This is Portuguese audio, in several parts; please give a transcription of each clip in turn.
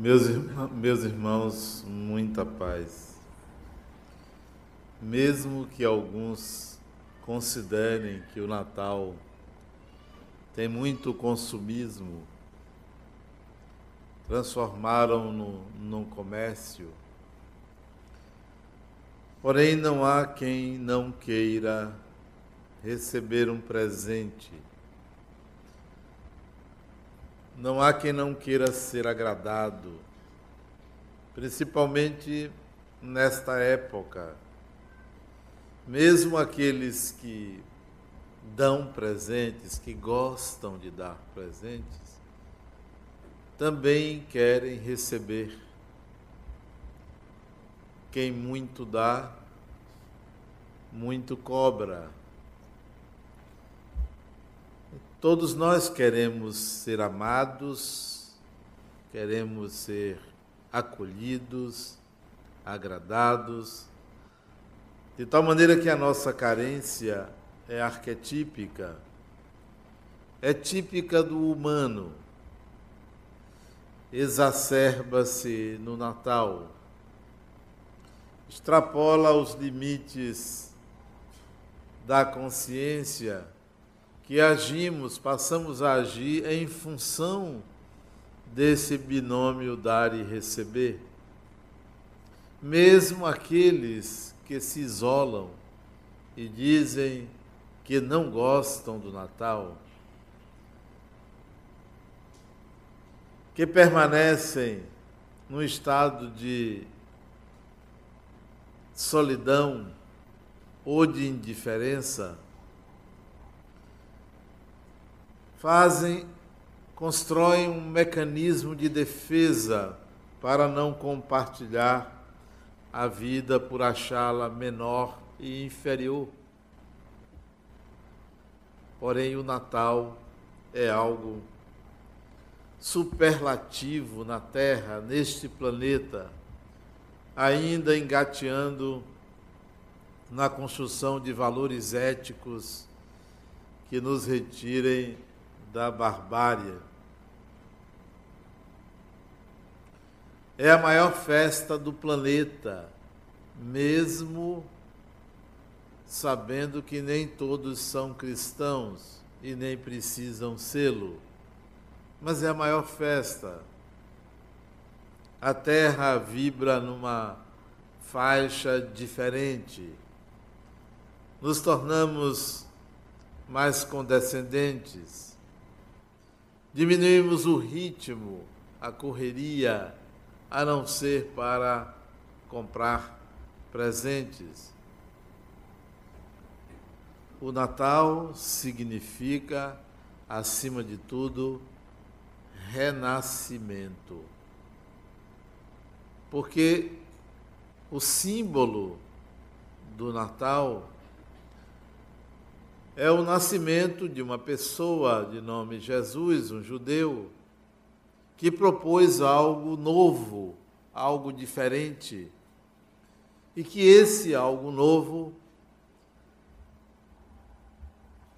Meus, meus irmãos, muita paz. Mesmo que alguns considerem que o Natal tem muito consumismo, transformaram no num comércio. Porém, não há quem não queira receber um presente não há quem não queira ser agradado, principalmente nesta época. Mesmo aqueles que dão presentes, que gostam de dar presentes, também querem receber. Quem muito dá, muito cobra. Todos nós queremos ser amados, queremos ser acolhidos, agradados, de tal maneira que a nossa carência é arquetípica, é típica do humano, exacerba-se no Natal, extrapola os limites da consciência que agimos, passamos a agir em função desse binômio dar e receber. Mesmo aqueles que se isolam e dizem que não gostam do Natal, que permanecem num estado de solidão ou de indiferença, fazem, constroem um mecanismo de defesa para não compartilhar a vida por achá-la menor e inferior. Porém, o Natal é algo superlativo na Terra, neste planeta, ainda engateando na construção de valores éticos que nos retirem da barbárie. É a maior festa do planeta, mesmo sabendo que nem todos são cristãos e nem precisam sê-lo. Mas é a maior festa. A terra vibra numa faixa diferente. Nos tornamos mais condescendentes Diminuímos o ritmo, a correria, a não ser para comprar presentes. O Natal significa, acima de tudo, renascimento. Porque o símbolo do Natal é o nascimento de uma pessoa de nome Jesus, um judeu, que propôs algo novo, algo diferente, e que esse algo novo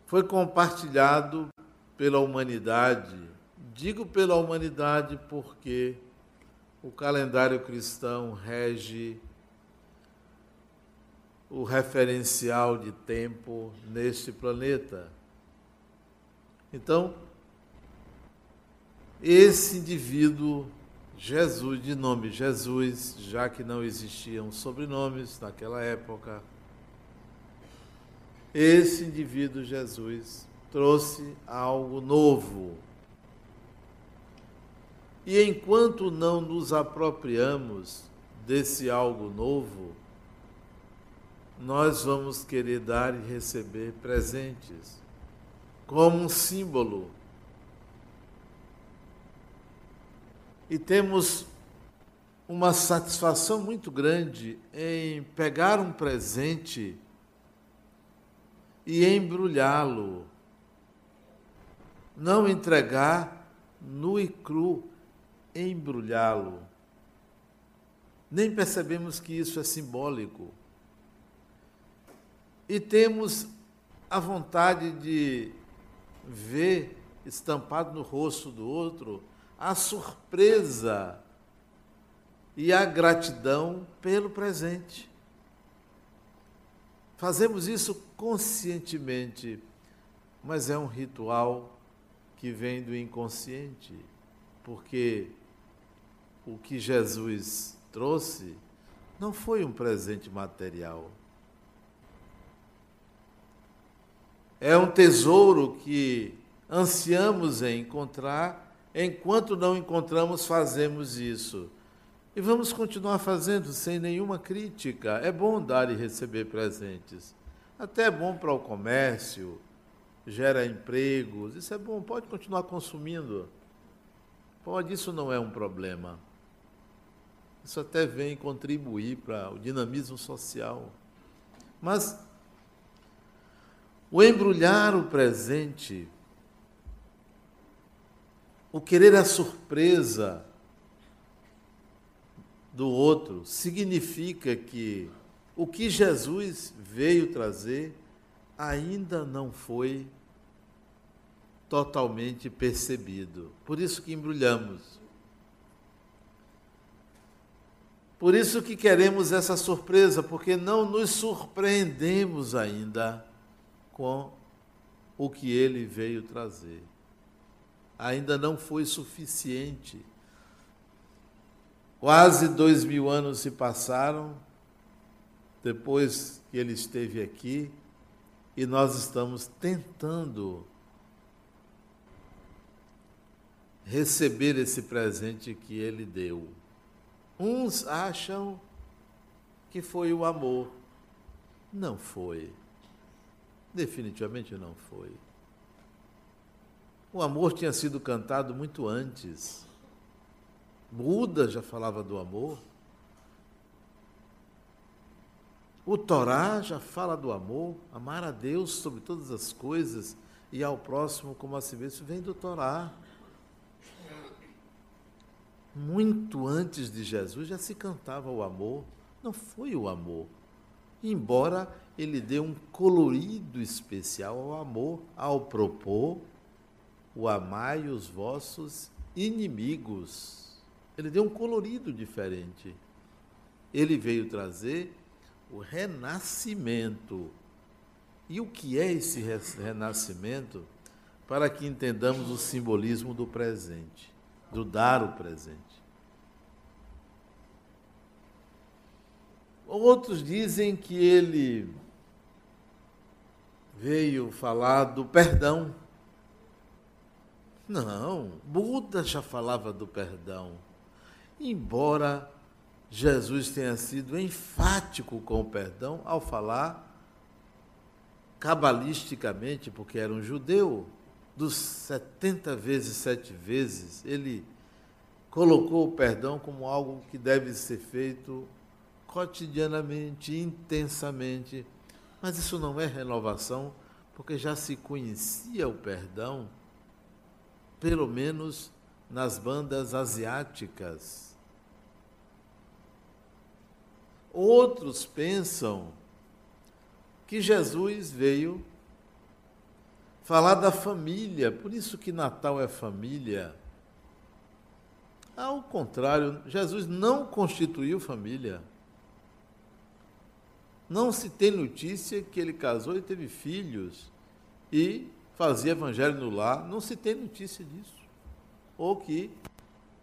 foi compartilhado pela humanidade. Digo pela humanidade porque o calendário cristão rege o referencial de tempo neste planeta. Então, esse indivíduo, Jesus, de nome Jesus, já que não existiam sobrenomes naquela época, esse indivíduo, Jesus, trouxe algo novo. E enquanto não nos apropriamos desse algo novo, nós vamos querer dar e receber presentes como um símbolo. E temos uma satisfação muito grande em pegar um presente e embrulhá-lo. Não entregar nu e cru, embrulhá-lo. Nem percebemos que isso é simbólico e temos a vontade de ver estampado no rosto do outro a surpresa e a gratidão pelo presente. Fazemos isso conscientemente, mas é um ritual que vem do inconsciente, porque o que Jesus trouxe não foi um presente material. É um tesouro que ansiamos em encontrar, enquanto não encontramos, fazemos isso. E vamos continuar fazendo sem nenhuma crítica. É bom dar e receber presentes. Até é bom para o comércio, gera empregos. Isso é bom, pode continuar consumindo. Pode, isso não é um problema. Isso até vem contribuir para o dinamismo social. Mas o embrulhar o presente, o querer a surpresa do outro, significa que o que Jesus veio trazer ainda não foi totalmente percebido. Por isso que embrulhamos. Por isso que queremos essa surpresa, porque não nos surpreendemos ainda com o que ele veio trazer. Ainda não foi suficiente. Quase dois mil anos se passaram depois que ele esteve aqui e nós estamos tentando receber esse presente que ele deu. Uns acham que foi o amor. Não foi. Definitivamente não foi. O amor tinha sido cantado muito antes. Buda já falava do amor. O Torá já fala do amor, amar a Deus sobre todas as coisas e ao próximo como a si mesmo. Vem do Torá muito antes de Jesus já se cantava o amor, não foi o amor. Embora ele dê um colorido especial ao amor ao propor o amai os vossos inimigos. Ele deu um colorido diferente. Ele veio trazer o renascimento. E o que é esse renascimento? Para que entendamos o simbolismo do presente do dar o presente. Outros dizem que ele veio falar do perdão. Não, Buda já falava do perdão. Embora Jesus tenha sido enfático com o perdão ao falar cabalisticamente, porque era um judeu, dos 70 vezes sete vezes, ele colocou o perdão como algo que deve ser feito cotidianamente, intensamente. Mas isso não é renovação, porque já se conhecia o perdão, pelo menos nas bandas asiáticas. Outros pensam que Jesus veio falar da família, por isso que Natal é família. Ao contrário, Jesus não constituiu família. Não se tem notícia que ele casou e teve filhos e fazia evangelho no lar, não se tem notícia disso. Ou que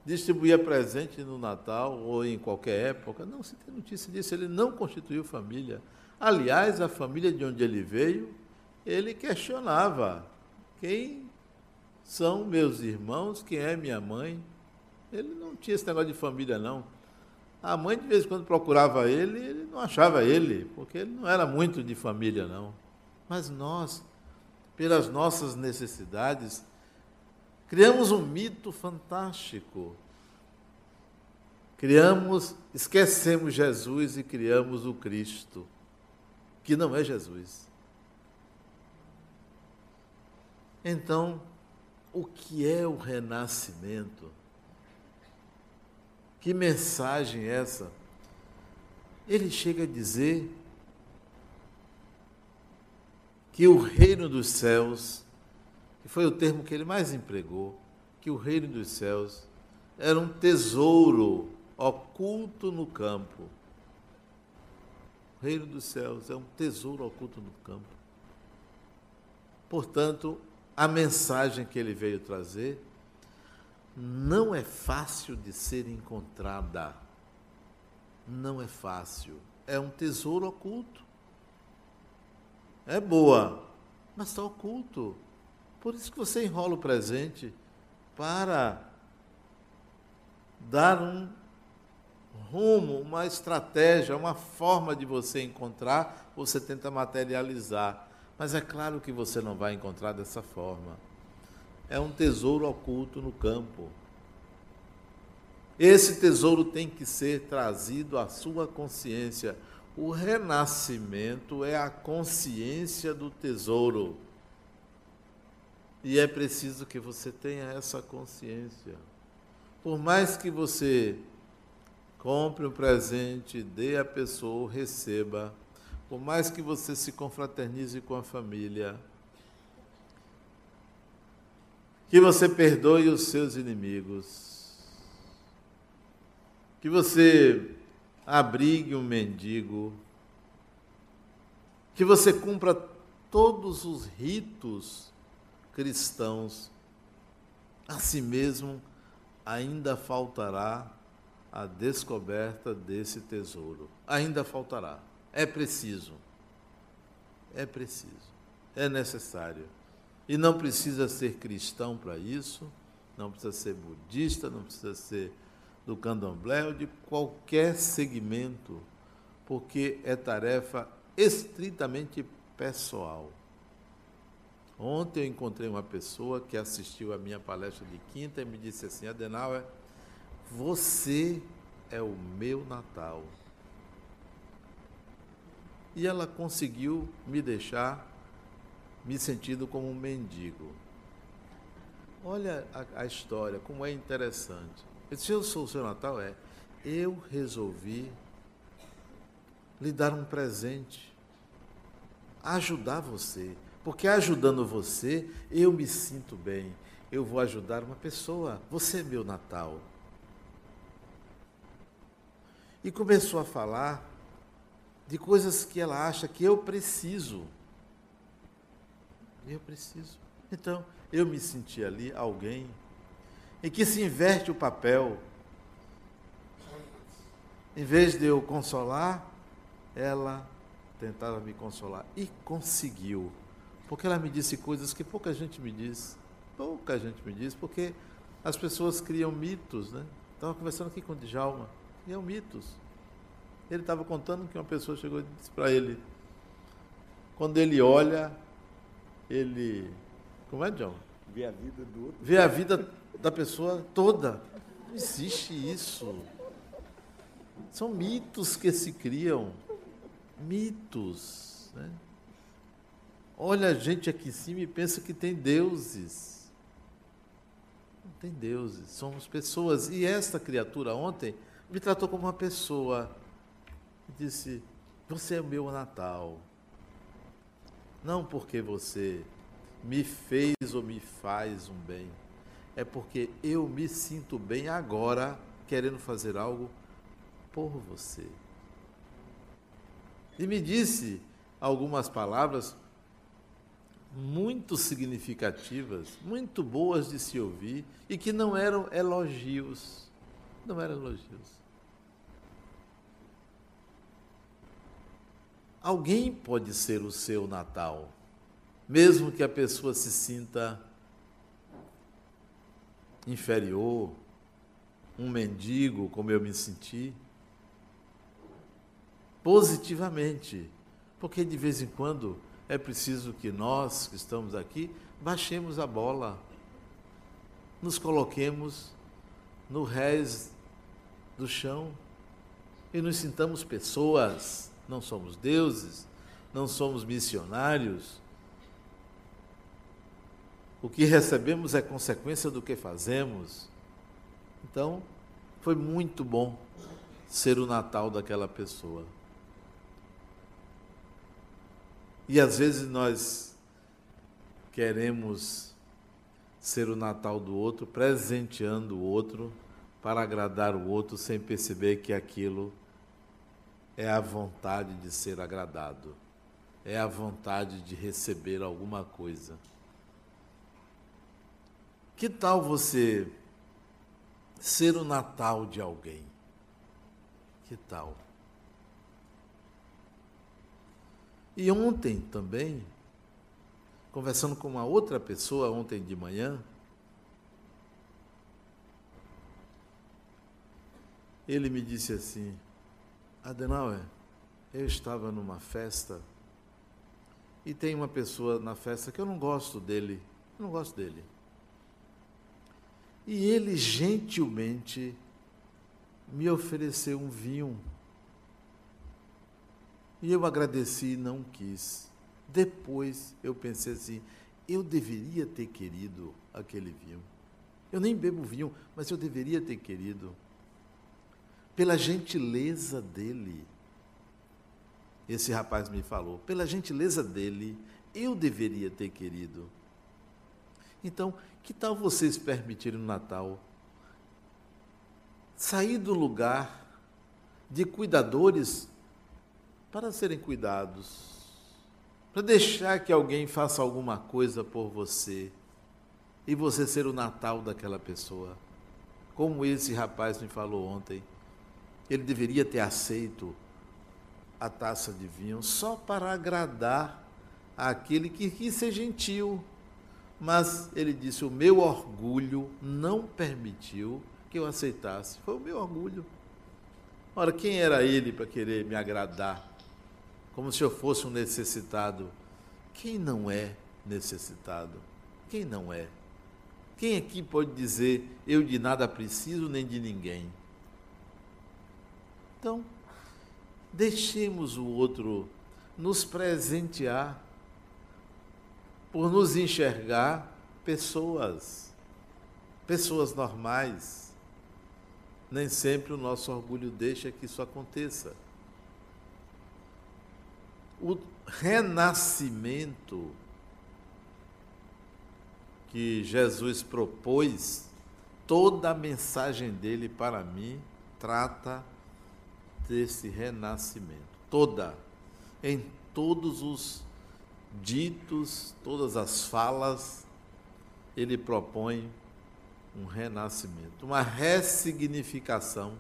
distribuía presente no Natal ou em qualquer época, não se tem notícia disso. Ele não constituiu família. Aliás, a família de onde ele veio ele questionava: quem são meus irmãos? Quem é minha mãe? Ele não tinha esse negócio de família, não. A mãe, de vez em quando, procurava ele, ele não achava ele, porque ele não era muito de família, não. Mas nós, pelas nossas necessidades, criamos um mito fantástico. Criamos, esquecemos Jesus e criamos o Cristo, que não é Jesus. Então, o que é o renascimento? Que mensagem é essa? Ele chega a dizer que o reino dos céus, que foi o termo que ele mais empregou, que o reino dos céus era um tesouro oculto no campo. O reino dos céus é um tesouro oculto no campo. Portanto, a mensagem que ele veio trazer não é fácil de ser encontrada. Não é fácil. É um tesouro oculto. É boa, mas está oculto. Por isso que você enrola o presente para dar um rumo, uma estratégia, uma forma de você encontrar, você tenta materializar. Mas é claro que você não vai encontrar dessa forma. É um tesouro oculto no campo. Esse tesouro tem que ser trazido à sua consciência. O renascimento é a consciência do tesouro. E é preciso que você tenha essa consciência. Por mais que você compre um presente, dê à pessoa, receba, por mais que você se confraternize com a família, que você perdoe os seus inimigos, que você abrigue um mendigo, que você cumpra todos os ritos cristãos, a si mesmo ainda faltará a descoberta desse tesouro. Ainda faltará. É preciso. É preciso. É necessário. E não precisa ser cristão para isso, não precisa ser budista, não precisa ser do candomblé ou de qualquer segmento, porque é tarefa estritamente pessoal. Ontem eu encontrei uma pessoa que assistiu a minha palestra de quinta e me disse assim: Adenauer, você é o meu Natal. E ela conseguiu me deixar me sentindo como um mendigo. Olha a, a história, como é interessante. Disse, eu sou o seu Natal? É. Eu resolvi lhe dar um presente, ajudar você. Porque ajudando você, eu me sinto bem. Eu vou ajudar uma pessoa. Você é meu Natal. E começou a falar de coisas que ela acha que eu preciso. Eu preciso. Então, eu me senti ali alguém em que se inverte o papel. Em vez de eu consolar, ela tentava me consolar e conseguiu. Porque ela me disse coisas que pouca gente me diz. Pouca gente me diz, porque as pessoas criam mitos, né? Estava conversando aqui com o Djalma, criam mitos. Ele estava contando que uma pessoa chegou e disse para ele, quando ele olha, ele. Como é, John? Vê a vida do outro. Vê a vida da pessoa toda. Não existe isso. São mitos que se criam. Mitos. Né? Olha a gente aqui em cima e pensa que tem deuses. Não tem deuses, somos pessoas. E esta criatura ontem me tratou como uma pessoa. Disse: Você é o meu Natal. Não porque você me fez ou me faz um bem, é porque eu me sinto bem agora querendo fazer algo por você. E me disse algumas palavras muito significativas, muito boas de se ouvir e que não eram elogios. Não eram elogios. Alguém pode ser o seu Natal, mesmo que a pessoa se sinta inferior, um mendigo, como eu me senti, positivamente, porque de vez em quando é preciso que nós que estamos aqui baixemos a bola, nos coloquemos no rés do chão e nos sintamos pessoas, não somos deuses, não somos missionários. O que recebemos é consequência do que fazemos. Então, foi muito bom ser o Natal daquela pessoa. E às vezes nós queremos ser o Natal do outro, presenteando o outro, para agradar o outro sem perceber que aquilo é a vontade de ser agradado, é a vontade de receber alguma coisa. Que tal você ser o Natal de alguém? Que tal? E ontem também, conversando com uma outra pessoa, ontem de manhã, ele me disse assim: Adenauer, eu estava numa festa e tem uma pessoa na festa que eu não gosto dele, eu não gosto dele. E ele gentilmente me ofereceu um vinho. E eu agradeci e não quis. Depois eu pensei assim: eu deveria ter querido aquele vinho. Eu nem bebo vinho, mas eu deveria ter querido pela gentileza dele. Esse rapaz me falou, pela gentileza dele, eu deveria ter querido. Então, que tal vocês permitirem no Natal sair do lugar de cuidadores para serem cuidados, para deixar que alguém faça alguma coisa por você e você ser o Natal daquela pessoa, como esse rapaz me falou ontem. Ele deveria ter aceito a taça de vinho só para agradar aquele que quis ser gentil. Mas ele disse: O meu orgulho não permitiu que eu aceitasse. Foi o meu orgulho. Ora, quem era ele para querer me agradar? Como se eu fosse um necessitado. Quem não é necessitado? Quem não é? Quem aqui pode dizer: Eu de nada preciso nem de ninguém? Então, deixemos o outro nos presentear por nos enxergar pessoas, pessoas normais. Nem sempre o nosso orgulho deixa que isso aconteça. O renascimento que Jesus propôs, toda a mensagem dele para mim trata desse renascimento. Toda, em todos os ditos, todas as falas, ele propõe um renascimento, uma ressignificação,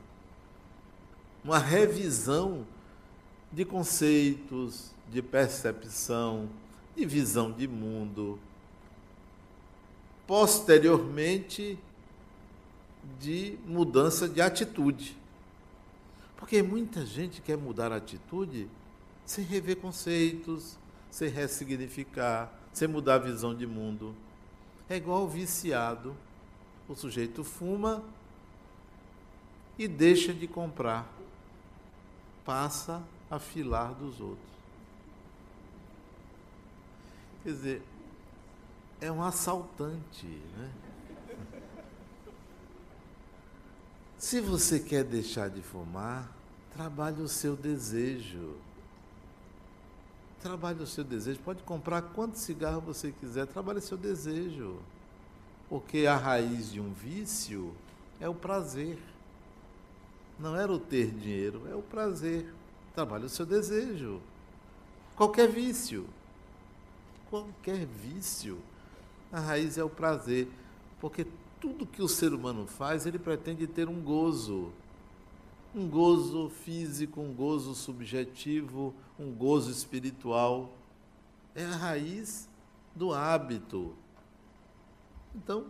uma revisão de conceitos, de percepção, de visão de mundo. Posteriormente, de mudança de atitude. Porque muita gente quer mudar a atitude sem rever conceitos, sem ressignificar, sem mudar a visão de mundo. É igual o viciado. O sujeito fuma e deixa de comprar. Passa a filar dos outros. Quer dizer, é um assaltante, né? Se você quer deixar de fumar, trabalhe o seu desejo. Trabalhe o seu desejo. Pode comprar quanto cigarro você quiser, trabalhe o seu desejo. Porque a raiz de um vício é o prazer. Não era o ter dinheiro, é o prazer. Trabalhe o seu desejo. Qualquer vício. Qualquer vício. A raiz é o prazer. Porque tudo que o ser humano faz, ele pretende ter um gozo. Um gozo físico, um gozo subjetivo, um gozo espiritual. É a raiz do hábito. Então,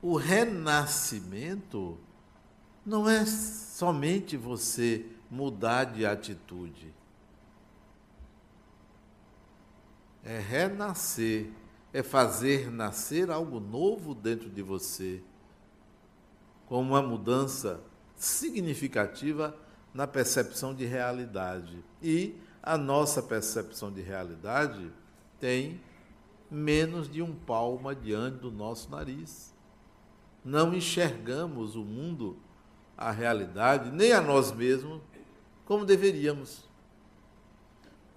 o renascimento não é somente você mudar de atitude. É renascer é fazer nascer algo novo dentro de você, com uma mudança significativa na percepção de realidade. E a nossa percepção de realidade tem menos de um palmo diante do nosso nariz. Não enxergamos o mundo, a realidade, nem a nós mesmos, como deveríamos.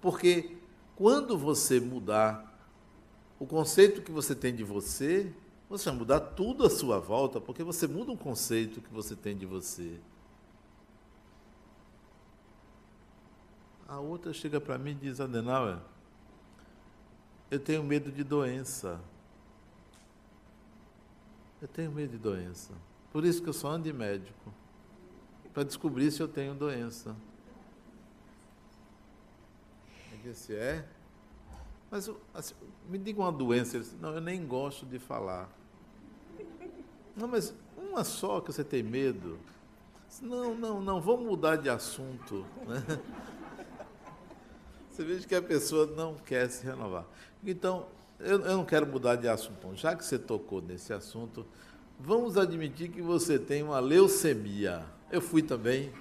Porque quando você mudar o conceito que você tem de você, Você vai mudar tudo à sua volta, porque você muda um conceito que você tem de você. A outra chega para mim e diz, Adenauer, eu tenho medo de doença. Eu tenho medo de doença. Por isso que eu só ando de médico. Para descobrir se eu tenho doença. Eu disse, é? Mas assim, me diga uma doença. Ele disse, não, eu nem gosto de falar. Não, mas uma só que você tem medo. Não, não, não, vamos mudar de assunto. Né? Você veja que a pessoa não quer se renovar. Então, eu, eu não quero mudar de assunto. Já que você tocou nesse assunto, vamos admitir que você tem uma leucemia. Eu fui também.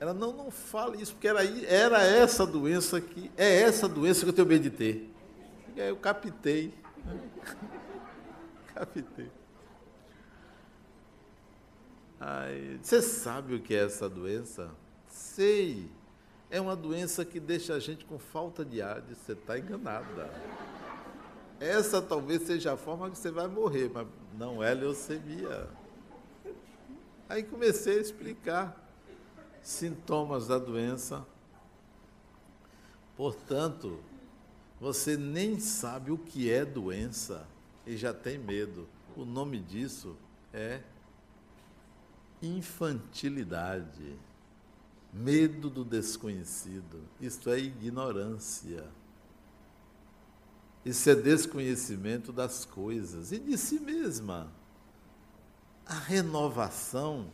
Ela não, não fala isso, porque era, era essa doença que. É essa doença que eu tenho medo de ter. E aí eu captei. captei. Aí, você sabe o que é essa doença? Sei é uma doença que deixa a gente com falta de ar, você está enganada. Essa talvez seja a forma que você vai morrer, mas não é leucemia. Aí comecei a explicar sintomas da doença. Portanto, você nem sabe o que é doença e já tem medo. O nome disso é infantilidade. Medo do desconhecido. Isto é ignorância. Isso é desconhecimento das coisas e de si mesma. A renovação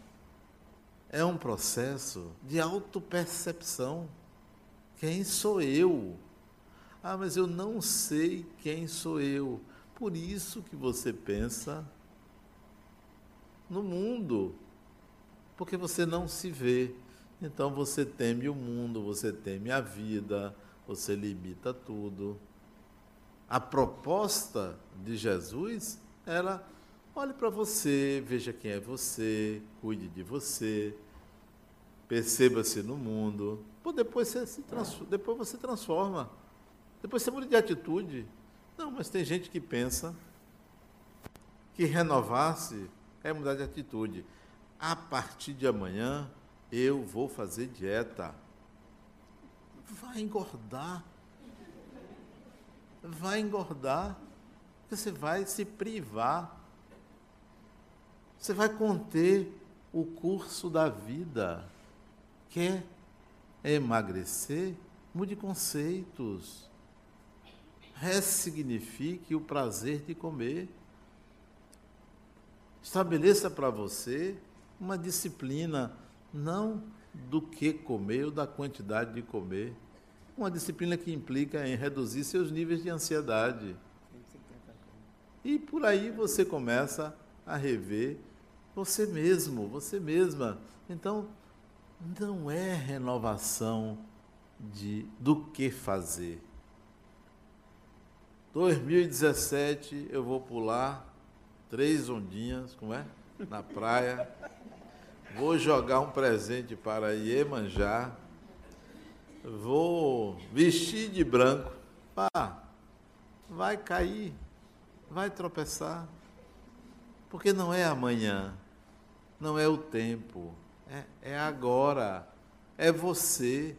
é um processo de autopercepção. Quem sou eu? Ah, mas eu não sei quem sou eu. Por isso que você pensa no mundo, porque você não se vê. Então você teme o mundo, você teme a vida, você limita tudo. A proposta de Jesus era: olhe para você, veja quem é você, cuide de você, perceba-se no mundo. Pô, depois você se transforma, depois você transforma. Depois você muda de atitude. Não, mas tem gente que pensa que renovar-se é mudar de atitude. A partir de amanhã, eu vou fazer dieta. Vai engordar. Vai engordar. Você vai se privar. Você vai conter o curso da vida. Quer emagrecer? Mude conceitos. Ressignifique o prazer de comer. Estabeleça para você uma disciplina não do que comer ou da quantidade de comer. Uma disciplina que implica em reduzir seus níveis de ansiedade. E por aí você começa a rever você mesmo, você mesma. Então, não é renovação de do que fazer. 2017 eu vou pular três ondinhas, como é? Na praia. Vou jogar um presente para Iemanjá. Vou vestir de branco. Pá, vai cair, vai tropeçar. Porque não é amanhã, não é o tempo, é, é agora, é você.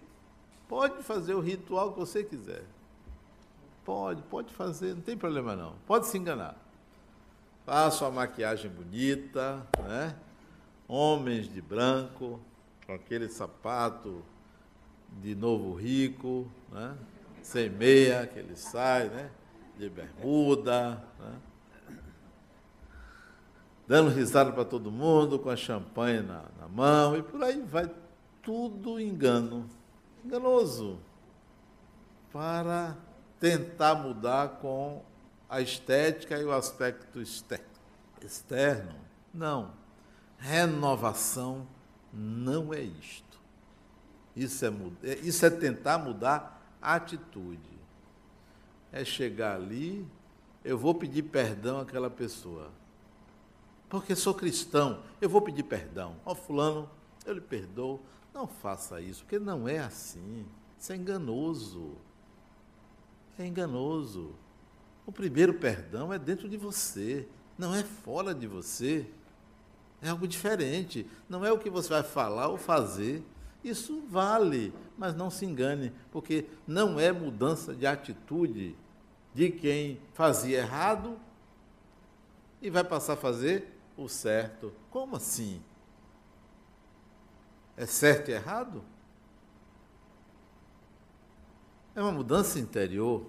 Pode fazer o ritual que você quiser. Pode, pode fazer, não tem problema não. Pode se enganar. Faça uma maquiagem bonita, né? homens de branco, com aquele sapato de novo rico, né? sem meia, que ele sai, né? de bermuda, né? Dando risada para todo mundo, com a champanhe na, na mão, e por aí vai tudo engano, enganoso, para tentar mudar com a estética e o aspecto externo. Não. Renovação não é isto. Isso é, é, isso é tentar mudar a atitude. É chegar ali, eu vou pedir perdão àquela pessoa. Porque sou cristão, eu vou pedir perdão. Ó, oh, fulano, eu lhe perdoo. Não faça isso, porque não é assim. Isso é enganoso. É enganoso. O primeiro perdão é dentro de você, não é fora de você. É algo diferente. Não é o que você vai falar ou fazer. Isso vale, mas não se engane, porque não é mudança de atitude de quem fazia errado e vai passar a fazer o certo. Como assim? É certo e errado? É uma mudança interior.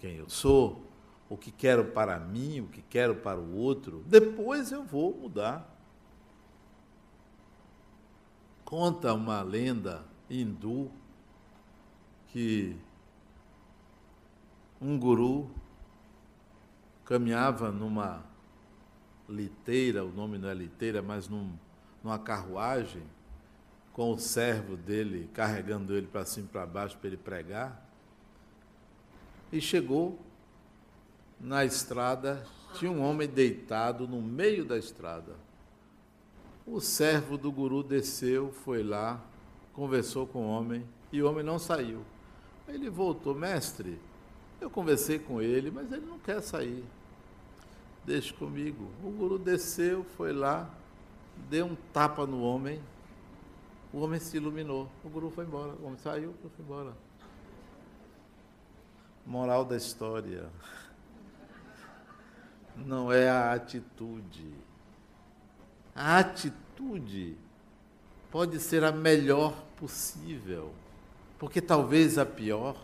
Quem eu sou, o que quero para mim, o que quero para o outro. Depois eu vou mudar. Conta uma lenda hindu que um guru caminhava numa liteira, o nome não é liteira, mas num, numa carruagem, com o servo dele carregando ele para cima e para baixo para ele pregar. E chegou na estrada, tinha um homem deitado no meio da estrada. O servo do guru desceu, foi lá, conversou com o homem e o homem não saiu. Ele voltou, mestre, eu conversei com ele, mas ele não quer sair. Deixe comigo. O guru desceu, foi lá, deu um tapa no homem. O homem se iluminou. O guru foi embora. O homem saiu, foi embora. Moral da história. Não é a atitude. A atitude pode ser a melhor possível, porque talvez a pior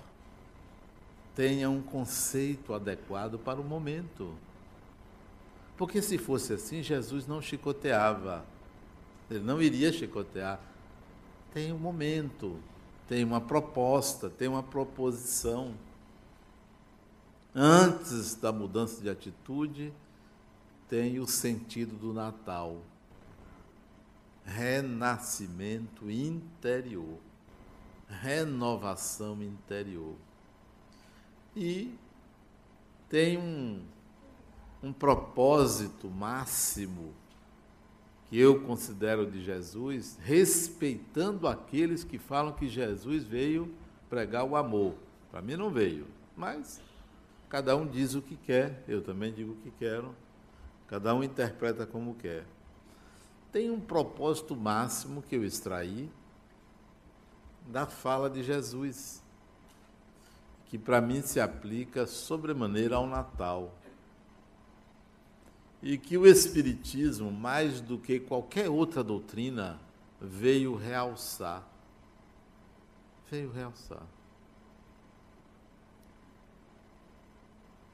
tenha um conceito adequado para o momento. Porque se fosse assim, Jesus não chicoteava. Ele não iria chicotear. Tem um momento, tem uma proposta, tem uma proposição. Antes da mudança de atitude, tem o sentido do Natal. Renascimento interior. Renovação interior. E tem um, um propósito máximo que eu considero de Jesus, respeitando aqueles que falam que Jesus veio pregar o amor. Para mim não veio, mas Cada um diz o que quer, eu também digo o que quero, cada um interpreta como quer. Tem um propósito máximo que eu extraí da fala de Jesus, que para mim se aplica sobremaneira ao Natal. E que o Espiritismo, mais do que qualquer outra doutrina, veio realçar. Veio realçar.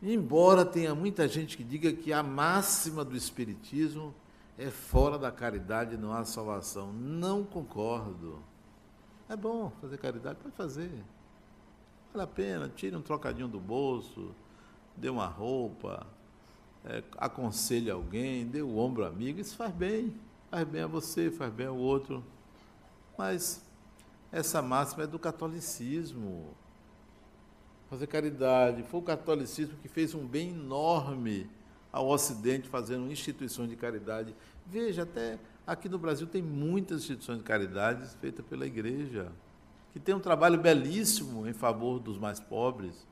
Embora tenha muita gente que diga que a máxima do Espiritismo é fora da caridade não há salvação. Não concordo. É bom fazer caridade, pode fazer. Vale a pena, tire um trocadinho do bolso, dê uma roupa, é, aconselhe alguém, dê o ombro amigo, isso faz bem. Faz bem a você, faz bem ao outro. Mas essa máxima é do catolicismo fazer caridade. Foi o catolicismo que fez um bem enorme ao Ocidente, fazendo instituições de caridade. Veja, até aqui no Brasil tem muitas instituições de caridade feitas pela igreja, que tem um trabalho belíssimo em favor dos mais pobres.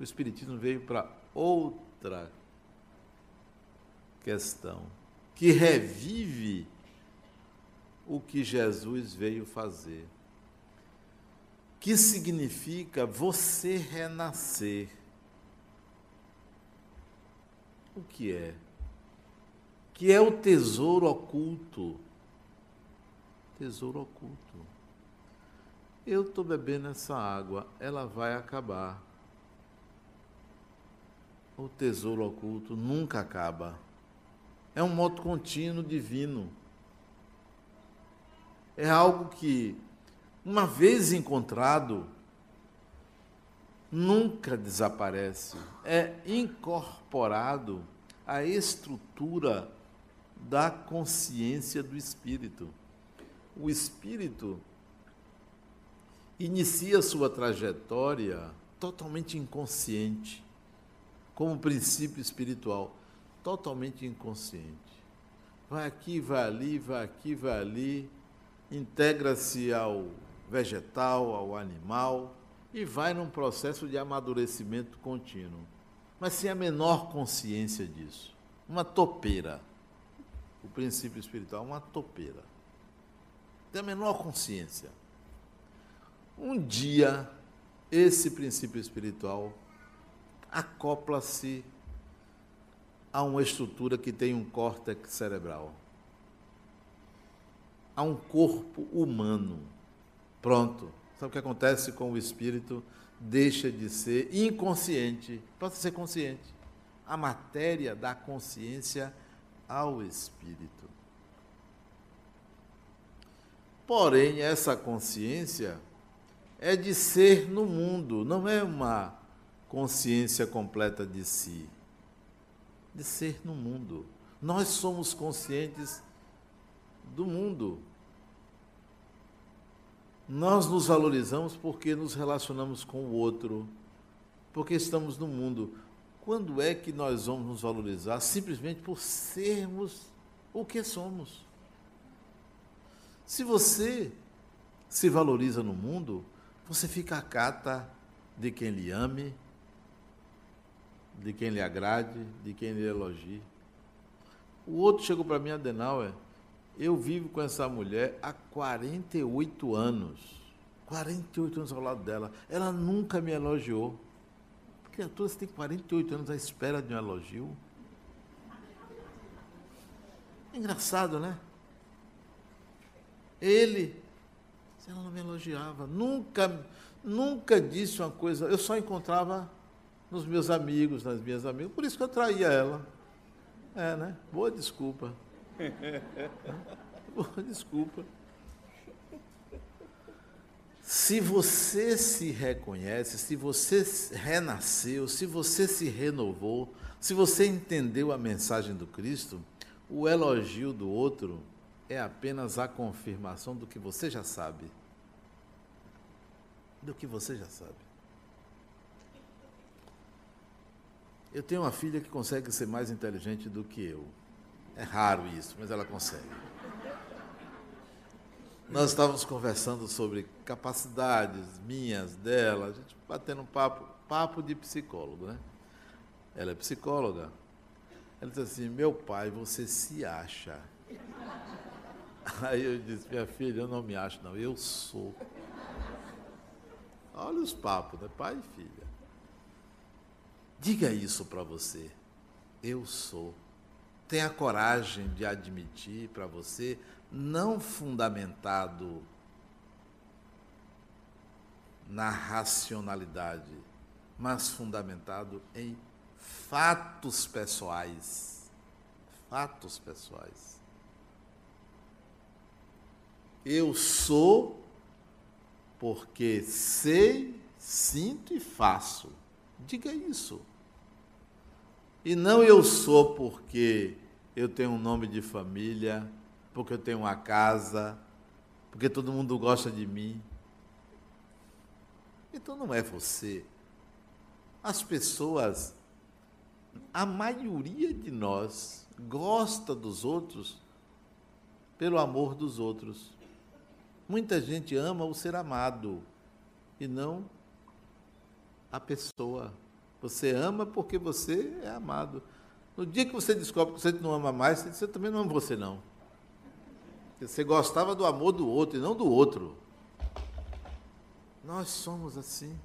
O Espiritismo veio para outra questão, que revive o que Jesus veio fazer que significa você renascer. O que é? Que é o tesouro oculto. Tesouro oculto. Eu estou bebendo essa água, ela vai acabar. O tesouro oculto nunca acaba. É um modo contínuo divino. É algo que uma vez encontrado, nunca desaparece, é incorporado à estrutura da consciência do espírito. O espírito inicia sua trajetória totalmente inconsciente, como princípio espiritual, totalmente inconsciente. Vai aqui, vai ali, vai aqui, vai ali, integra-se ao vegetal, ao animal, e vai num processo de amadurecimento contínuo. mas sem a menor consciência disso. Uma topeira. O princípio espiritual é uma topeira. Tem a menor consciência. Um dia, esse princípio espiritual acopla-se a uma estrutura que tem um córtex cerebral, a um corpo humano. Pronto. Sabe o que acontece com o espírito? Deixa de ser inconsciente, a ser consciente. A matéria dá consciência ao espírito. Porém, essa consciência é de ser no mundo, não é uma consciência completa de si. De ser no mundo. Nós somos conscientes do mundo. Nós nos valorizamos porque nos relacionamos com o outro, porque estamos no mundo. Quando é que nós vamos nos valorizar? Simplesmente por sermos o que somos. Se você se valoriza no mundo, você fica a cata de quem lhe ame, de quem lhe agrade, de quem lhe elogie. O outro chegou para mim, Adenauer, eu vivo com essa mulher há 48 anos. 48 anos ao lado dela. Ela nunca me elogiou. Criatura, você tem 48 anos à espera de um elogio. Engraçado, né? Ele, ela não me elogiava, nunca, nunca disse uma coisa. Eu só encontrava nos meus amigos, nas minhas amigas, por isso que eu traía ela. É, né? Boa desculpa. Boa desculpa. Se você se reconhece, se você renasceu, se você se renovou, se você entendeu a mensagem do Cristo, o elogio do outro é apenas a confirmação do que você já sabe. Do que você já sabe. Eu tenho uma filha que consegue ser mais inteligente do que eu. É raro isso, mas ela consegue. Nós estávamos conversando sobre capacidades minhas, dela, a gente batendo um papo, papo de psicólogo, né? Ela é psicóloga. Ela disse assim: Meu pai, você se acha. Aí eu disse: Minha filha, eu não me acho, não, eu sou. Olha os papos, né? Pai e filha. Diga isso para você. Eu sou. Tenha coragem de admitir para você não fundamentado na racionalidade, mas fundamentado em fatos pessoais. Fatos pessoais. Eu sou porque sei, sinto e faço. Diga isso. E não eu sou porque eu tenho um nome de família, porque eu tenho uma casa, porque todo mundo gosta de mim. Então não é você. As pessoas, a maioria de nós, gosta dos outros pelo amor dos outros. Muita gente ama o ser amado e não a pessoa. Você ama porque você é amado. No dia que você descobre que você não ama mais, você, diz, eu também não amo você não. Você gostava do amor do outro e não do outro. Nós somos assim.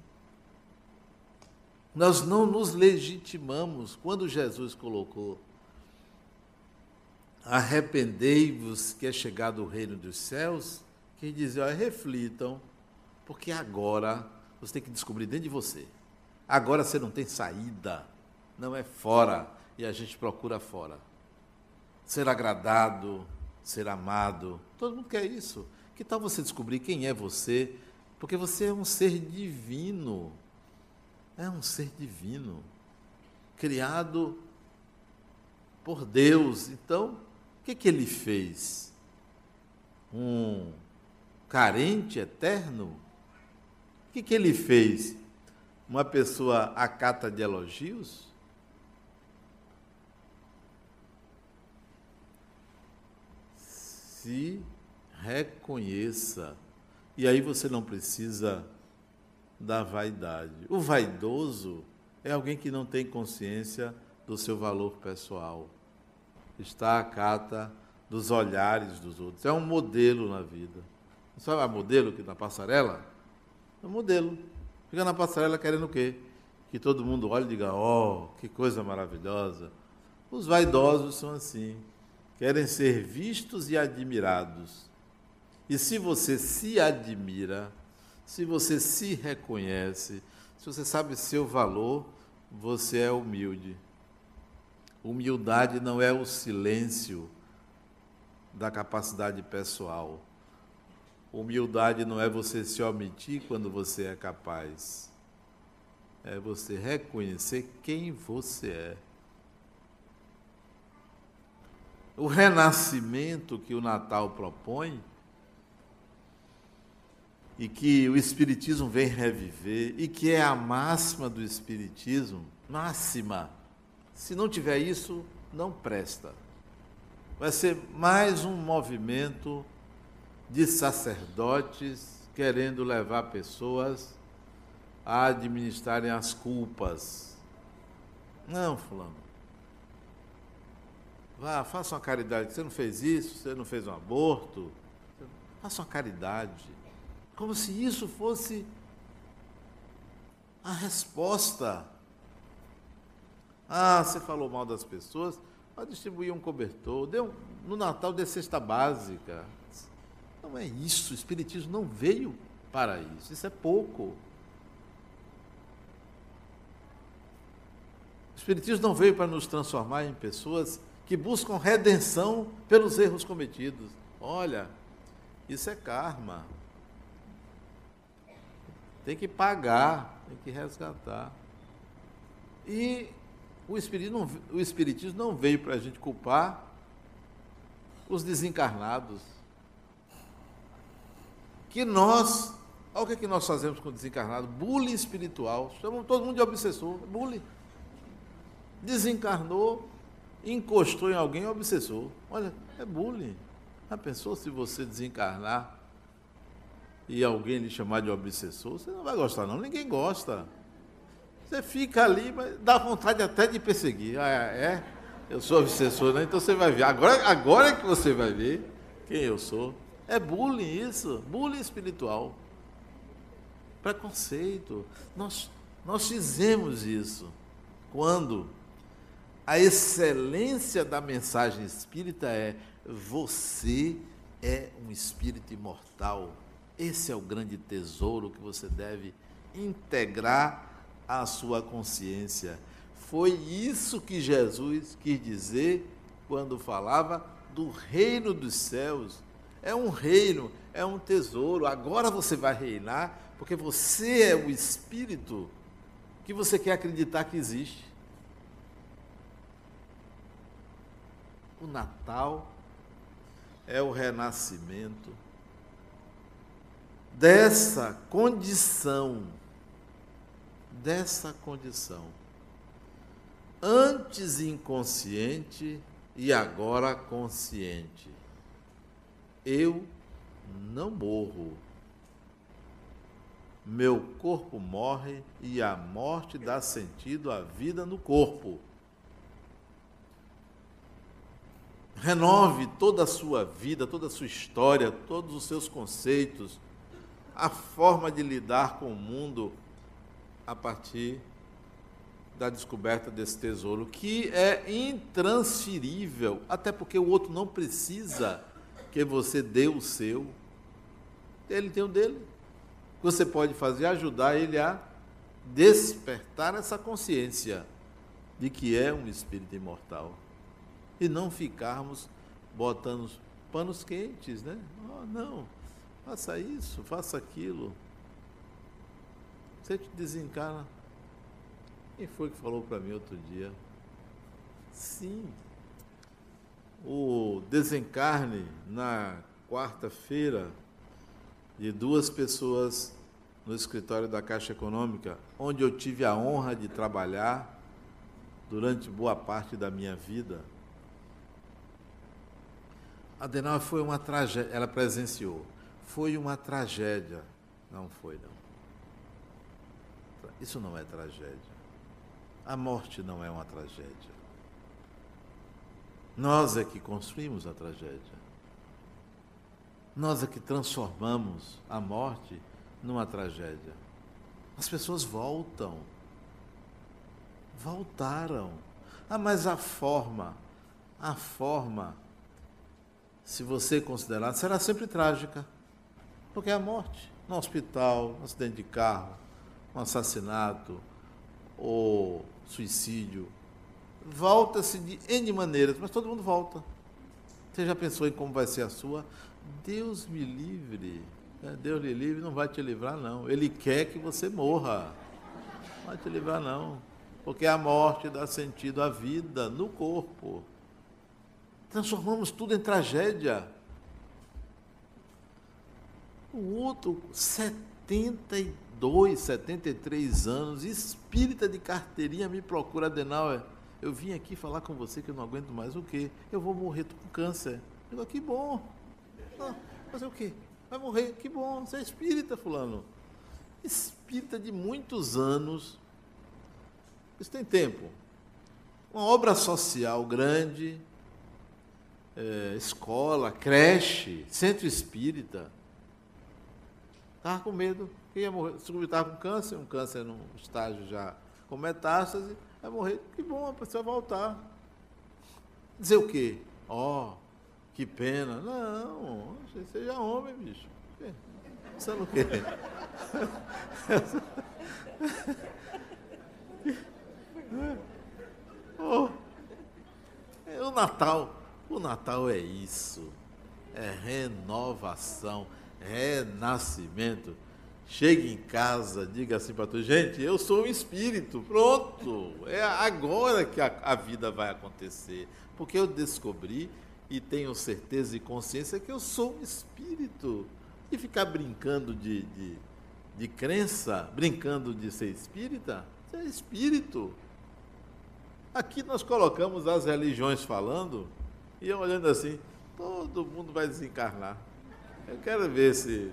Nós não nos legitimamos. Quando Jesus colocou arrependei-vos que é chegado o reino dos céus, que dizia, reflitam, porque agora você tem que descobrir dentro de você. Agora você não tem saída, não é fora, e a gente procura fora. Ser agradado, ser amado. Todo mundo quer isso. Que tal você descobrir quem é você? Porque você é um ser divino. É um ser divino. Criado por Deus. Então, o que, que ele fez? Um carente eterno? O que, que ele fez? Uma pessoa acata de elogios? se reconheça. E aí você não precisa da vaidade. O vaidoso é alguém que não tem consciência do seu valor pessoal. Está à cata dos olhares dos outros. É um modelo na vida. Sabe a modelo que na passarela? É um modelo. Fica na passarela querendo o quê? Que todo mundo olhe e diga: "Oh, que coisa maravilhosa". Os vaidosos são assim, querem ser vistos e admirados. E se você se admira, se você se reconhece, se você sabe seu valor, você é humilde. Humildade não é o silêncio da capacidade pessoal. Humildade não é você se omitir quando você é capaz. É você reconhecer quem você é. O renascimento que o Natal propõe e que o Espiritismo vem reviver e que é a máxima do Espiritismo, máxima. Se não tiver isso, não presta. Vai ser mais um movimento de sacerdotes querendo levar pessoas a administrarem as culpas. Não, fulano. Vá, faça uma caridade. Você não fez isso, você não fez um aborto. Faça uma caridade. Como se isso fosse a resposta. Ah, você falou mal das pessoas, vai distribuir um cobertor. Deu, no Natal dê cesta básica. Não é isso, o Espiritismo não veio para isso, isso é pouco. O Espiritismo não veio para nos transformar em pessoas que buscam redenção pelos erros cometidos. Olha, isso é karma. Tem que pagar, tem que resgatar. E o Espiritismo o espiritismo não veio para a gente culpar os desencarnados que nós, olha o que, é que nós fazemos com o desencarnado? Bullying espiritual. Chamamos todo mundo de obsessor. Bullying. Desencarnou, encostou em alguém, obsessor. Olha, é bullying. Já pensou se você desencarnar e alguém lhe chamar de obsessor? Você não vai gostar, não. Ninguém gosta. Você fica ali, mas dá vontade até de perseguir. Ah, é? Eu sou obsessor, né? Então você vai ver. Agora, agora é que você vai ver quem eu sou. É bullying isso, bullying espiritual. Preconceito. Nós, nós fizemos isso quando a excelência da mensagem espírita é você é um espírito imortal. Esse é o grande tesouro que você deve integrar à sua consciência. Foi isso que Jesus quis dizer quando falava do reino dos céus é um reino, é um tesouro. Agora você vai reinar, porque você é o espírito que você quer acreditar que existe. O Natal é o renascimento dessa condição, dessa condição, antes inconsciente e agora consciente eu não morro. Meu corpo morre e a morte dá sentido à vida no corpo. Renove toda a sua vida, toda a sua história, todos os seus conceitos, a forma de lidar com o mundo a partir da descoberta desse tesouro, que é intransferível, até porque o outro não precisa que você deu o seu, ele tem o dele. Você pode fazer ajudar ele a despertar essa consciência de que é um espírito imortal e não ficarmos botando panos quentes, né? Oh, não, faça isso, faça aquilo. Você te desencarna. Quem foi que falou para mim outro dia? Sim, o desencarne na quarta-feira de duas pessoas no escritório da Caixa Econômica, onde eu tive a honra de trabalhar durante boa parte da minha vida. Adenauer foi uma tragédia, ela presenciou. Foi uma tragédia. Não foi, não. Isso não é tragédia. A morte não é uma tragédia. Nós é que construímos a tragédia. Nós é que transformamos a morte numa tragédia. As pessoas voltam. Voltaram. Ah, mas a forma, a forma, se você considerar, será sempre trágica. Porque é a morte. No hospital, um acidente de carro, um assassinato, ou suicídio. Volta-se de N maneiras, mas todo mundo volta. Você já pensou em como vai ser a sua? Deus me livre. É, Deus lhe livre não vai te livrar, não. Ele quer que você morra. Não vai te livrar, não. Porque a morte dá sentido à vida no corpo. Transformamos tudo em tragédia. O outro, 72, 73 anos, espírita de carteirinha, me procura, Adenauer. Eu vim aqui falar com você que eu não aguento mais o quê? Eu vou morrer, tô com câncer. Eu digo, que bom. Ah, fazer o quê? Vai morrer, que bom. Você é espírita, fulano. Espírita de muitos anos. Isso tem tempo. Uma obra social grande, é, escola, creche, centro espírita. Estava com medo que ia morrer. Estava com câncer, um câncer num estágio já com metástase, vai morrer. Que bom, a pessoa voltar. Dizer o quê? Ó, oh, que pena. Não, seja homem, bicho. Sabe o quê? oh, é o Natal. O Natal é isso. É renovação, renascimento. Chegue em casa, diga assim para tu, gente, eu sou um espírito, pronto. É agora que a, a vida vai acontecer. Porque eu descobri e tenho certeza e consciência que eu sou um espírito. E ficar brincando de, de, de crença, brincando de ser espírita, ser espírito. Aqui nós colocamos as religiões falando, e olhando assim, todo mundo vai desencarnar. Eu quero ver esse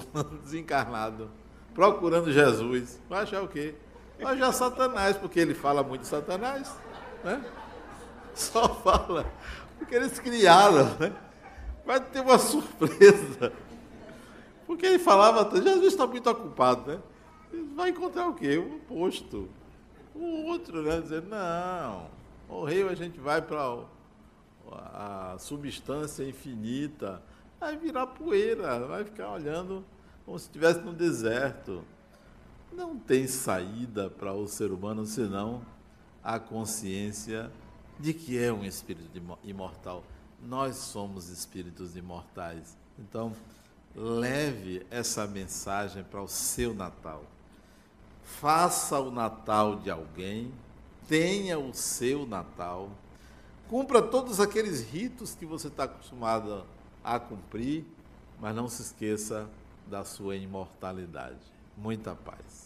fulano desencarnado, procurando Jesus. Vai achar o quê? Vai achar Satanás, porque ele fala muito de Satanás. Né? Só fala porque eles criaram, né? Vai ter uma surpresa. Porque ele falava, Jesus está muito ocupado, né? Vai encontrar o quê? Um posto. O outro, né? Dizer, não, morreu, a gente vai para a substância infinita. Vai virar poeira, vai ficar olhando como se estivesse no deserto. Não tem saída para o ser humano senão a consciência de que é um espírito imortal. Nós somos espíritos imortais. Então, leve essa mensagem para o seu Natal. Faça o Natal de alguém, tenha o seu Natal, cumpra todos aqueles ritos que você está acostumado a cumprir, mas não se esqueça da sua imortalidade. Muita paz.